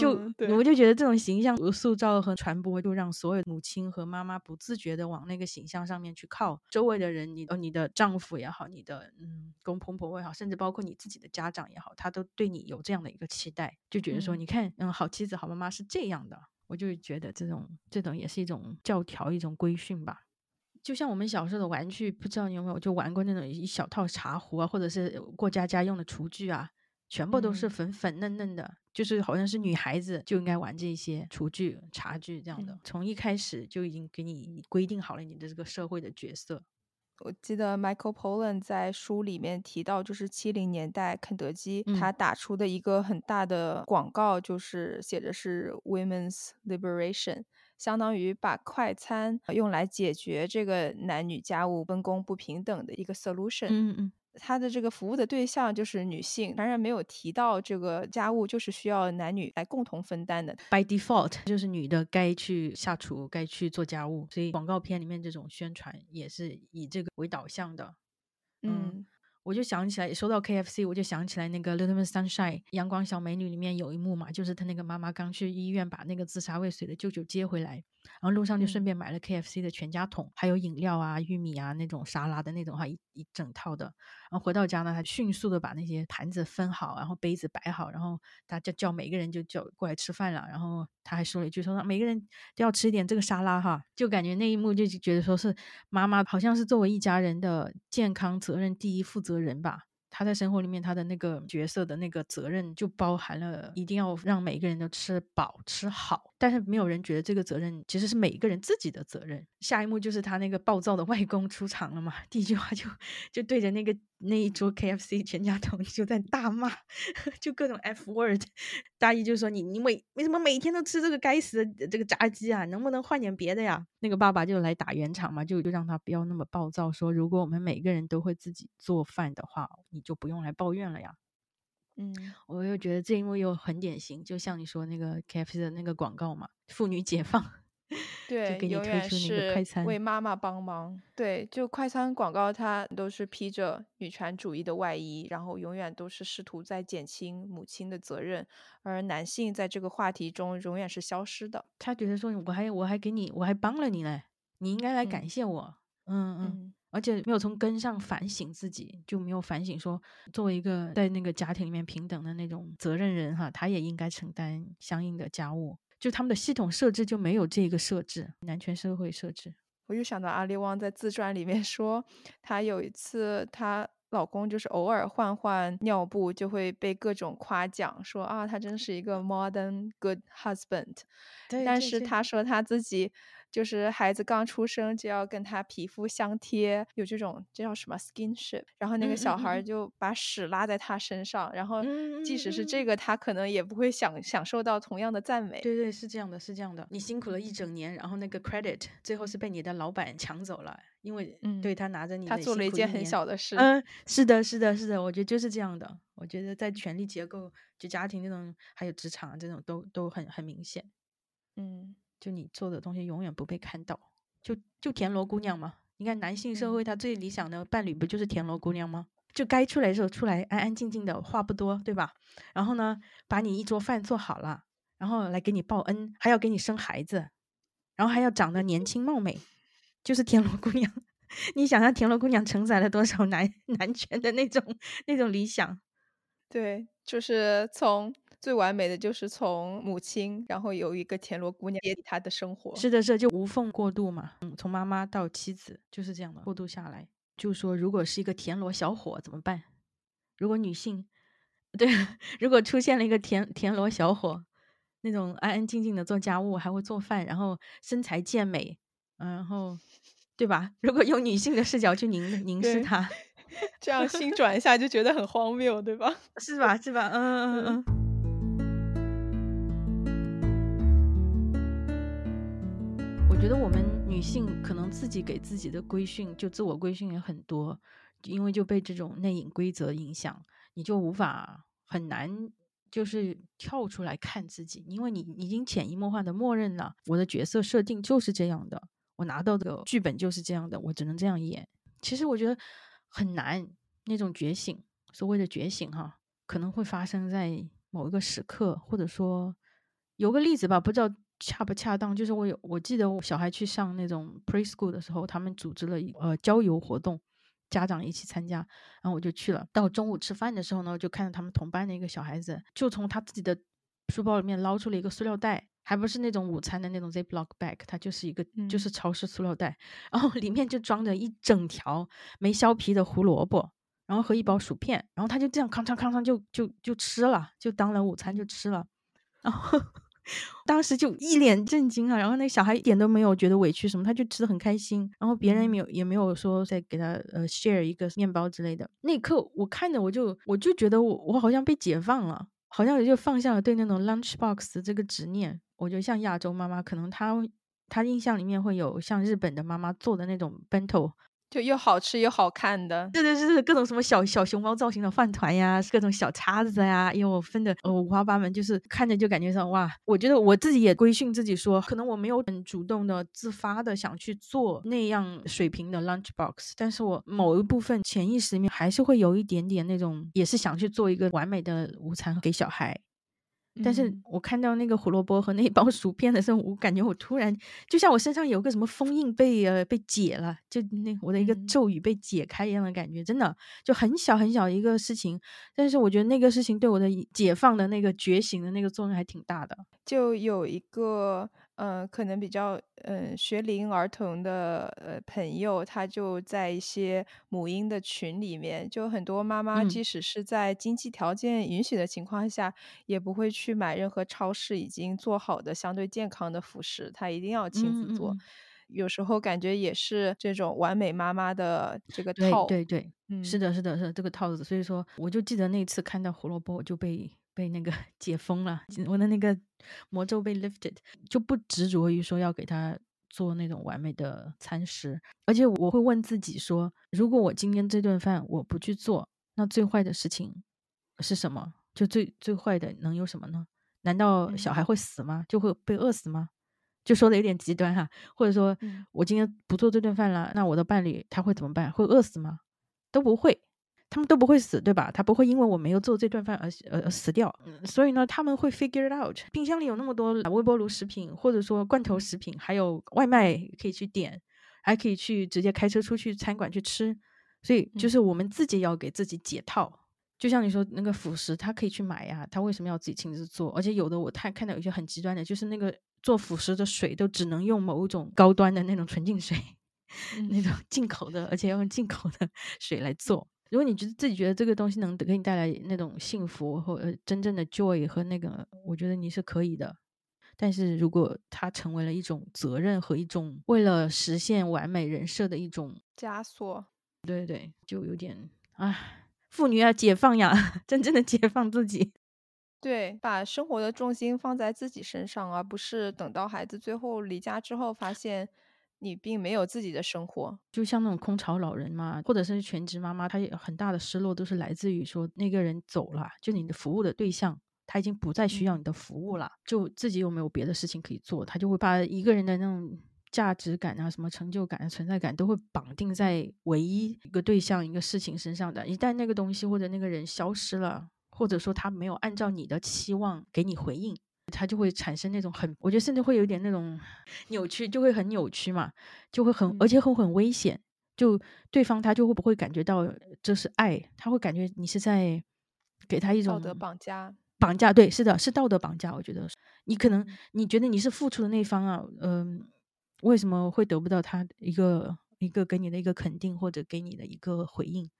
就我就觉得这种形象塑造和传播，就让所有母亲和妈妈不自觉的往那个形象上面去靠。周围的人，你呃你的丈夫也好，你的嗯公公婆婆也好，甚至包括你自己的家长也好，他都对你有这样的一个期待，就觉得说，你看，嗯，好妻子、好妈妈是这样的。我就觉得这种这种也是一种教条、一种规训吧。就像我们小时候的玩具，不知道你有没有就玩过那种一小套茶壶啊，或者是过家家用的厨具啊。全部都是粉粉嫩嫩的，就是好像是女孩子就应该玩这些厨具、茶具这样的。从一开始就已经给你规定好了你的这个社会的角色。我记得 Michael Pollan 在书里面提到，就是七零年代肯德基他打出的一个很大的广告，就是写的是 Women's Liberation，相当于把快餐用来解决这个男女家务分工不平等的一个 solution。嗯嗯。他的这个服务的对象就是女性，当然没有提到这个家务就是需要男女来共同分担的。By default，就是女的该去下厨，该去做家务，所以广告片里面这种宣传也是以这个为导向的。嗯。我就想起来，说到 KFC，我就想起来那个《Little Miss Sunshine》阳光小美女里面有一幕嘛，就是她那个妈妈刚去医院把那个自杀未遂的舅舅接回来，然后路上就顺便买了 KFC 的全家桶，还有饮料啊、玉米啊那种沙拉的那种哈，一一整套的。然后回到家呢，他迅速的把那些盘子分好，然后杯子摆好，然后他就叫每个人就叫过来吃饭了。然后他还说了一句，说每个人都要吃一点这个沙拉哈，就感觉那一幕就觉得说是妈妈好像是作为一家人的健康责任第一负责。责人吧，他在生活里面他的那个角色的那个责任就包含了一定要让每个人都吃饱吃好，但是没有人觉得这个责任其实是每一个人自己的责任。下一幕就是他那个暴躁的外公出场了嘛，第一句话就就对着那个。那一桌 KFC 全家桶就在大骂，(laughs) 就各种 F word，(laughs) 大姨就说你你每为什么每天都吃这个该死的这个炸鸡啊？能不能换点别的呀？那个爸爸就来打圆场嘛，就就让他不要那么暴躁，说如果我们每个人都会自己做饭的话，你就不用来抱怨了呀。嗯，我又觉得这一幕又很典型，就像你说那个 KFC 的那个广告嘛，妇女解放。对，永远是为妈妈帮忙。对，就快餐广告，它都是披着女权主义的外衣，然后永远都是试图在减轻母亲的责任，而男性在这个话题中永远是消失的。他觉得说，我还我还给你，我还帮了你嘞，你应该来感谢我。嗯嗯，而且没有从根上反省自己，就没有反省说，作为一个在那个家庭里面平等的那种责任人哈，他也应该承担相应的家务。就他们的系统设置就没有这个设置，男权社会设置。我又想到阿里旺在自传里面 (laughs) 说，她有一次她老公就是偶尔换换尿布，就会被各种夸奖，说啊，他真是一个 modern good husband。但是她说她自己就是孩子刚出生就要跟他皮肤相贴，有这种这叫什么 skinship，然后那个小孩就把屎拉在他身上，然后即使是这个，他可能也不会享享受到同样的赞美。对对，是这样的，是这样的。你辛苦了一整年，然后那个 credit 最后是被你的老板抢走了，因为对他拿着你，他做了一件很小的事。嗯，是的，是的，是的，我觉得就是这样的。我觉得在权力结构、就家庭这种，还有职场这种，都都很很明显。嗯。就你做的东西永远不被看到，就就田螺姑娘嘛。你看男性社会他最理想的伴侣不就是田螺姑娘吗？就该出来的时候出来，安安静静的，话不多，对吧？然后呢，把你一桌饭做好了，然后来给你报恩，还要给你生孩子，然后还要长得年轻貌美，就是田螺姑娘。(laughs) 你想想，田螺姑娘承载了多少男 (laughs) 男权的那种那种理想？对，就是从。最完美的就是从母亲，然后有一个田螺姑娘接她的生活。是的，是就无缝过渡嘛。嗯，从妈妈到妻子就是这样的过渡下来。就说如果是一个田螺小伙怎么办？如果女性，对，(laughs) 如果出现了一个田田螺小伙，那种安安静静的做家务，还会做饭，然后身材健美，然后对吧？如果用女性的视角去凝凝视他，(laughs) 这样心转一下就觉得很荒谬，对吧？是吧？是吧？嗯嗯嗯。觉得我们女性可能自己给自己的规训，就自我规训也很多，因为就被这种内隐规则影响，你就无法很难就是跳出来看自己，因为你已经潜移默化的默认了我的角色设定就是这样的，我拿到的剧本就是这样的，我只能这样演。其实我觉得很难，那种觉醒，所谓的觉醒哈，可能会发生在某一个时刻，或者说有个例子吧，不知道。恰不恰当？就是我有，我记得我小孩去上那种 preschool 的时候，他们组织了一呃郊游活动，家长一起参加，然后我就去了。到中午吃饭的时候呢，就看到他们同班的一个小孩子，就从他自己的书包里面捞出了一个塑料袋，还不是那种午餐的那种 ziploc bag，它就是一个就是超市塑料袋，然后里面就装着一整条没削皮的胡萝卜，然后和一包薯片，然后他就这样康康康康就就就吃了，就当了午餐就吃了，然后。当时就一脸震惊啊，然后那小孩一点都没有觉得委屈什么，他就吃的很开心，然后别人也没有也没有说再给他呃 share 一个面包之类的。那一刻我看着我就我就觉得我我好像被解放了，好像也就放下了对那种 lunch box 这个执念。我觉得像亚洲妈妈，可能她她印象里面会有像日本的妈妈做的那种 bento。就又好吃又好看的，对对对对，各种什么小小熊猫造型的饭团呀，各种小叉子呀，因为我分的呃五花八门，就是看着就感觉上哇，我觉得我自己也规训自己说，可能我没有很主动的自发的想去做那样水平的 lunch box，但是我某一部分潜意识里面还是会有一点点那种，也是想去做一个完美的午餐给小孩。但是我看到那个胡萝卜和那一包 (laughs) 薯片的时候，我感觉我突然就像我身上有个什么封印被呃被解了，就那我的一个咒语被解开一样的感觉，真的就很小很小一个事情，但是我觉得那个事情对我的解放的那个觉醒的那个作用还挺大的。就有一个。嗯，可能比较嗯学龄儿童的呃朋友，他就在一些母婴的群里面，就很多妈妈，即使是在经济条件允许的情况下，也不会去买任何超市已经做好的相对健康的辅食，她一定要亲自做。有时候感觉也是这种完美妈妈的这个套。对对对，嗯，是的，是的，是这个套子。所以说，我就记得那次看到胡萝卜，我就被。被那个 (laughs) 解封了，我的那个魔咒被 lifted，就不执着于说要给他做那种完美的餐食，而且我会问自己说，如果我今天这顿饭我不去做，那最坏的事情是什么？就最最坏的能有什么呢？难道小孩会死吗？就会被饿死吗？就说的有点极端哈，或者说我今天不做这顿饭了，那我的伴侣他会怎么办？会饿死吗？都不会。他们都不会死，对吧？他不会因为我没有做这顿饭而呃死掉。所以呢，他们会 figure it out。冰箱里有那么多微波炉食品，或者说罐头食品，还有外卖可以去点，还可以去直接开车出去餐馆去吃。所以就是我们自己要给自己解套。就像你说那个辅食，他可以去买呀，他为什么要自己亲自做？而且有的我太看到有些很极端的，就是那个做辅食的水都只能用某种高端的那种纯净水，(laughs) 那种进口的，而且要用进口的水来做。如果你觉得自己觉得这个东西能给你带来那种幸福或真正的 joy 和那个，我觉得你是可以的。但是如果它成为了一种责任和一种为了实现完美人设的一种枷锁，对对，就有点啊，妇女要解放呀，(laughs) 真正的解放自己。对，把生活的重心放在自己身上，而不是等到孩子最后离家之后，发现你并没有自己的生活。就像那种空巢老人嘛，或者是全职妈妈，她有很大的失落都是来自于说那个人走了，就你的服务的对象。他已经不再需要你的服务了，就自己又没有别的事情可以做，他就会把一个人的那种价值感啊、什么成就感、存在感都会绑定在唯一一个对象、一个事情身上的。一旦那个东西或者那个人消失了，或者说他没有按照你的期望给你回应，他就会产生那种很，我觉得甚至会有点那种扭曲，就会很扭曲嘛，就会很，而且会很危险。就对方他就会不会感觉到这是爱，他会感觉你是在给他一种道德绑架。绑架对，是的，是道德绑架。我觉得你可能你觉得你是付出的那方啊，嗯，为什么会得不到他一个一个给你的一个肯定或者给你的一个回应？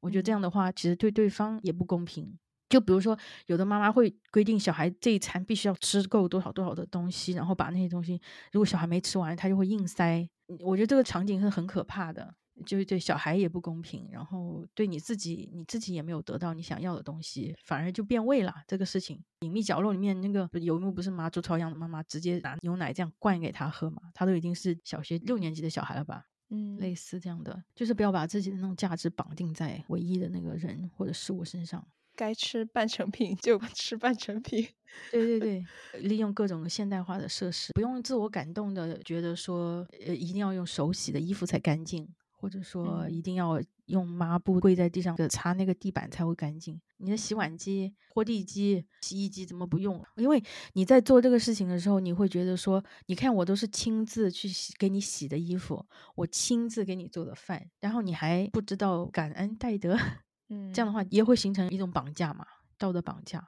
我觉得这样的话，其实对对方也不公平。就比如说，有的妈妈会规定小孩这一餐必须要吃够多少多少的东西，然后把那些东西，如果小孩没吃完，他就会硬塞。我觉得这个场景是很可怕的。就是对小孩也不公平，然后对你自己，你自己也没有得到你想要的东西，反而就变味了。这个事情，隐秘角落里面那个有一幕不是妈朱朝阳的妈妈直接拿牛奶这样灌给他喝嘛？他都已经是小学六年级的小孩了吧？嗯，类似这样的，就是不要把自己的那种价值绑定在唯一的那个人或者事物身上。该吃半成品就吃半成品。对对 (laughs) 对，利用各种现代化的设施，不用自我感动的觉得说，呃，一定要用手洗的衣服才干净。或者说一定要用抹布跪在地上擦那个地板才会干净。你的洗碗机、拖地机、洗衣机怎么不用？因为你在做这个事情的时候，你会觉得说，你看我都是亲自去洗给你洗的衣服，我亲自给你做的饭，然后你还不知道感恩戴德，嗯，这样的话也会形成一种绑架嘛，道德绑架。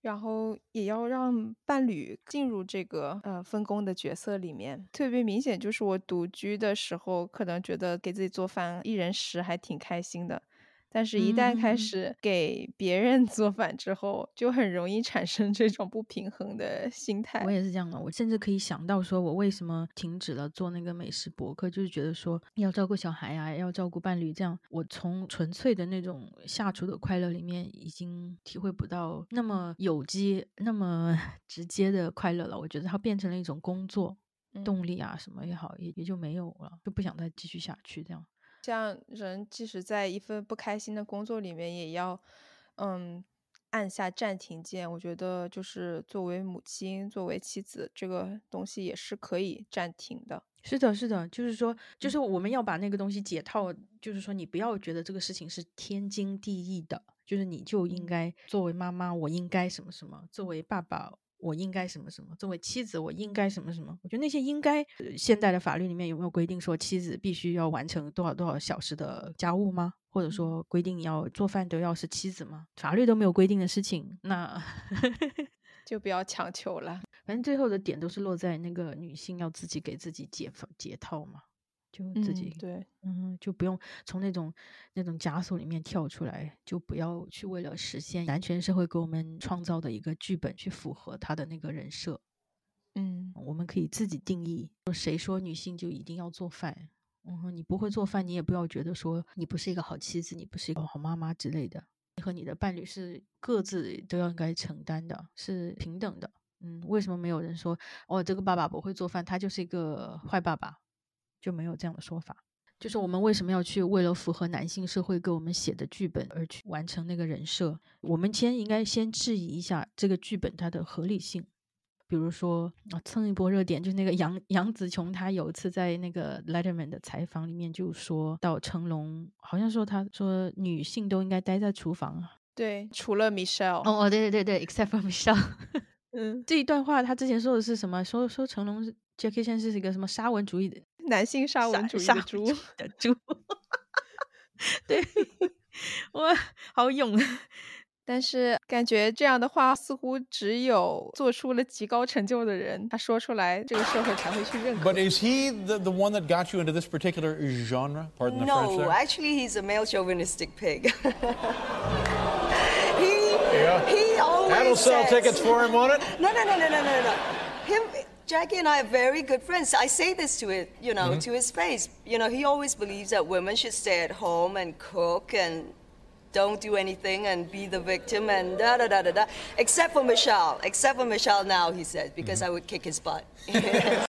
然后也要让伴侣进入这个呃分工的角色里面，特别明显就是我独居的时候，可能觉得给自己做饭一人食还挺开心的。但是，一旦开始给别人 (laughs) 做饭之后，就很容易产生这种不平衡的心态。我也是这样的，我甚至可以想到，说我为什么停止了做那个美食博客，就是觉得说要照顾小孩啊，要照顾伴侣，这样我从纯粹的那种下厨的快乐里面，已经体会不到那么有机、那么 (laughs) 直接的快乐了。我觉得它变成了一种工作动力啊，什么也好，也也就没有了，就不想再继续下去这样。像人，即使在一份不开心的工作里面，也要，嗯，按下暂停键。我觉得，就是作为母亲，作为妻子，这个东西也是可以暂停的。是的，是的，就是说，就是我们要把那个东西解套，就是说，你不要觉得这个事情是天经地义的，就是你就应该作为妈妈，我应该什么什么，作为爸爸。我应该什么什么？作为妻子，我应该什么什么？我觉得那些应该，现代的法律里面有没有规定说妻子必须要完成多少多少小时的家务吗？或者说规定要做饭都要是妻子吗？法律都没有规定的事情，那 (laughs) 就不要强求了。反正最后的点都是落在那个女性要自己给自己解解套嘛。就自己对，嗯，就不用从那种那种枷锁里面跳出来，就不要去为了实现男权社会给我们创造的一个剧本去符合他的那个人设。嗯，我们可以自己定义，说谁说女性就一定要做饭？嗯，你不会做饭，你也不要觉得说你不是一个好妻子，你不是一个好妈妈之类的。你和你的伴侣是各自都要应该承担的，是平等的。嗯，为什么没有人说哦，这个爸爸不会做饭，他就是一个坏爸爸？就没有这样的说法，就是我们为什么要去为了符合男性社会给我们写的剧本而去完成那个人设？我们先应该先质疑一下这个剧本它的合理性。比如说啊，蹭一波热点，就是那个杨杨紫琼，她有一次在那个 Letterman 的采访里面就说到成龙，好像说他说女性都应该待在厨房啊，对，除了 Michelle，哦哦，对对对对，except for Michelle，(laughs) 嗯，这一段话他之前说的是什么？说说成龙是。Jackie Chan 是一个什么沙文主义的男性沙文主义的猪的猪？对，我好勇。但是感觉这样的话，似乎只有做出了极高成就的人，他说出来，这个社会才会去认可。But is he the the one that got you into this particular genre? Pardon the French. No, actually, he's a male chauvinistic pig. he yeah. he always that'll sell tickets for him, won't it? No, no, no, no, no, no, no. him, Jackie and I are very good friends. I say this to it, you know, to his face. You know, he always believes that women should stay at home and cook and don't do anything and be the victim and da da da da da. Except for Michelle. Except for Michelle now, he says, because I would kick his butt. (laughs) (laughs)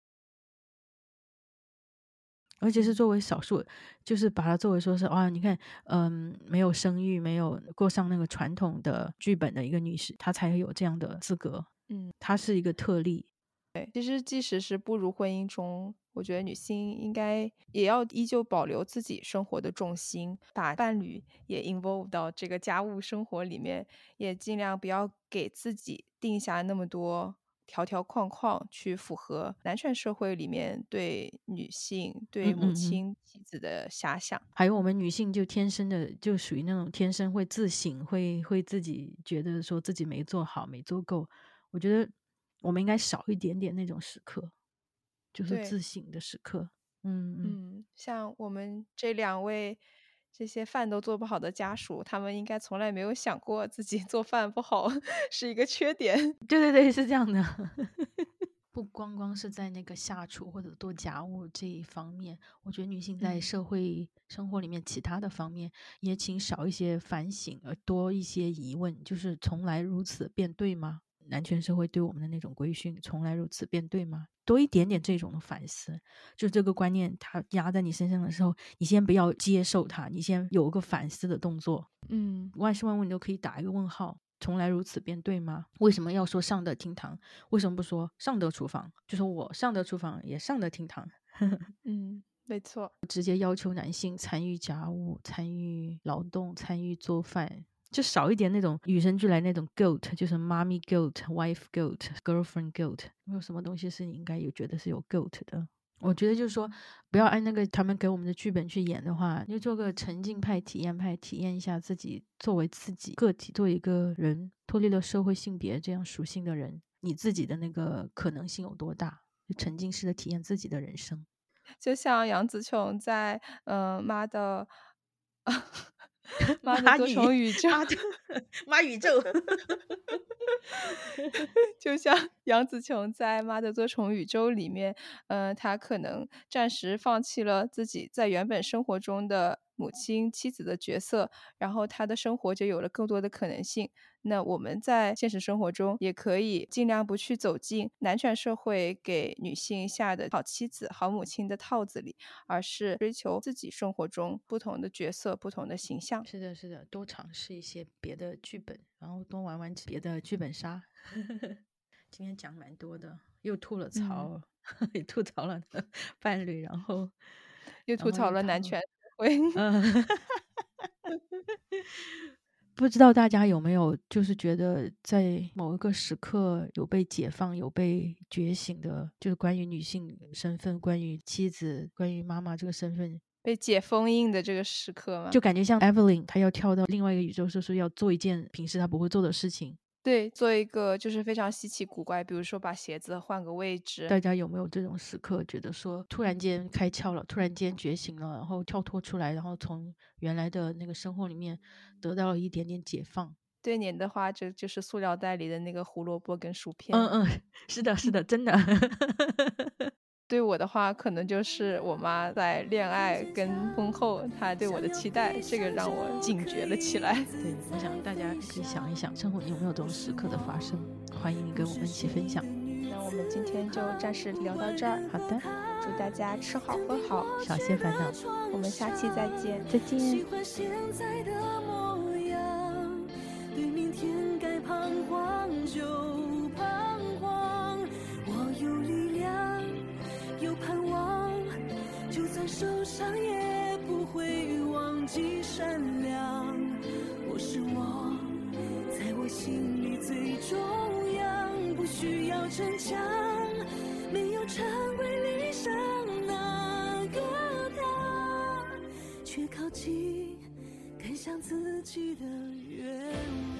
而且是作为少数，就是把它作为说是哇，你看，嗯，没有生育，没有过上那个传统的剧本的一个女士，她才有这样的资格。嗯，她是一个特例。 对，其实即使是步入婚姻中，我觉得女性应该也要依旧保留自己生活的重心，把伴侣也 involve 到这个家务生活里面，也尽量不要给自己定下那么多。条条框框去符合男权社会里面对女性、对母亲、妻子的遐想，还有我们女性就天生的就属于那种天生会自省，会会自己觉得说自己没做好、没做够。我觉得我们应该少一点点那种时刻，就是自省的时刻。嗯嗯，像我们这两位。这些饭都做不好的家属，他们应该从来没有想过自己 (laughs) 做饭不好是一个缺点。(laughs) 对对对，是这样的。(laughs) 不光光是在那个下厨或者做家务这一方面，我觉得女性在社会生活里面其他的方面也请少一些反省，而多一些疑问，就是从来如此便对吗？男权社会对我们的那种规训，从来如此便对吗？多一点点这种的反思，就这个观念，它压在你身上的时候，你先不要接受它，你先有个反思的动作。嗯，万事万物你都可以打一个问号，从来如此便对吗？为什么要说上得厅堂？为什么不说上得厨房？就说我上得厨房，也上得厅堂。(laughs) 嗯，没错，直接要求男性参与家务、参与劳动、参与做饭。就少一点那种与生俱来那种 guilt，就是 mommy guilt、wife guilt、girlfriend guilt。没有什么东西是你应该有觉得是有 guilt 的。我觉得就是说，不要按那个他们给我们的剧本去演的话，就做个沉浸派、体验派，体验一下自己作为自己个体，作为一个人脱离了社会性别这样属性的人，你自己的那个可能性有多大？就沉浸式的体验自己的人生。就像杨紫琼在嗯妈的。(laughs) 妈的多重宇宙，妈宇宙，(laughs) 就像杨紫琼在《妈的多重宇宙》里面，嗯，她可能暂时放弃了自己在原本生活中的。母亲、妻子的角色，然后她的生活就有了更多的可能性。那我们在现实生活中也可以尽量不去走进男权社会给女性下的好妻子、好母亲的套子里，而是追求自己生活中不同的角色、不同的形象。是的，是的，多尝试一些别的剧本，然后多玩玩别的剧本杀。(laughs) 今天讲蛮多的，又吐了槽，(laughs) 也吐槽了 (laughs) 伴侣，然后又吐槽了男权。喂，嗯，不知道大家有没有就是觉得在某一个时刻有被解放、有被觉醒的，就是关于女性身份、关于妻子、关于妈妈这个身份被解封印的这个时刻吗？就感觉像 Evelyn，她要跳到另外一个宇宙，说是要做一件平时她不会做的事情。对，做一个就是非常稀奇古怪，比如说把鞋子换个位置。大家有没有这种时刻，觉得说突然间开窍了，突然间觉醒了，然后跳脱出来，然后从原来的那个生活里面得到了一点点解放？对你的话，这就是塑料袋里的那个胡萝卜跟薯片。嗯嗯，(laughs) 是的，是的，真的。(laughs) 对我的话，可能就是我妈在恋爱跟婚后，她对我的期待，这个让我警觉了起来。对，我想大家可以想一想，生活有没有这种时刻的发生？欢迎你跟我们一起分享。那我们今天就暂时聊到这儿。好的，祝大家吃好喝好，少些烦恼。我们下期再见，再见。极善良，我是我，在我心里最重要，不需要逞强，没有成为理想那个他，却靠近更像自己的愿望。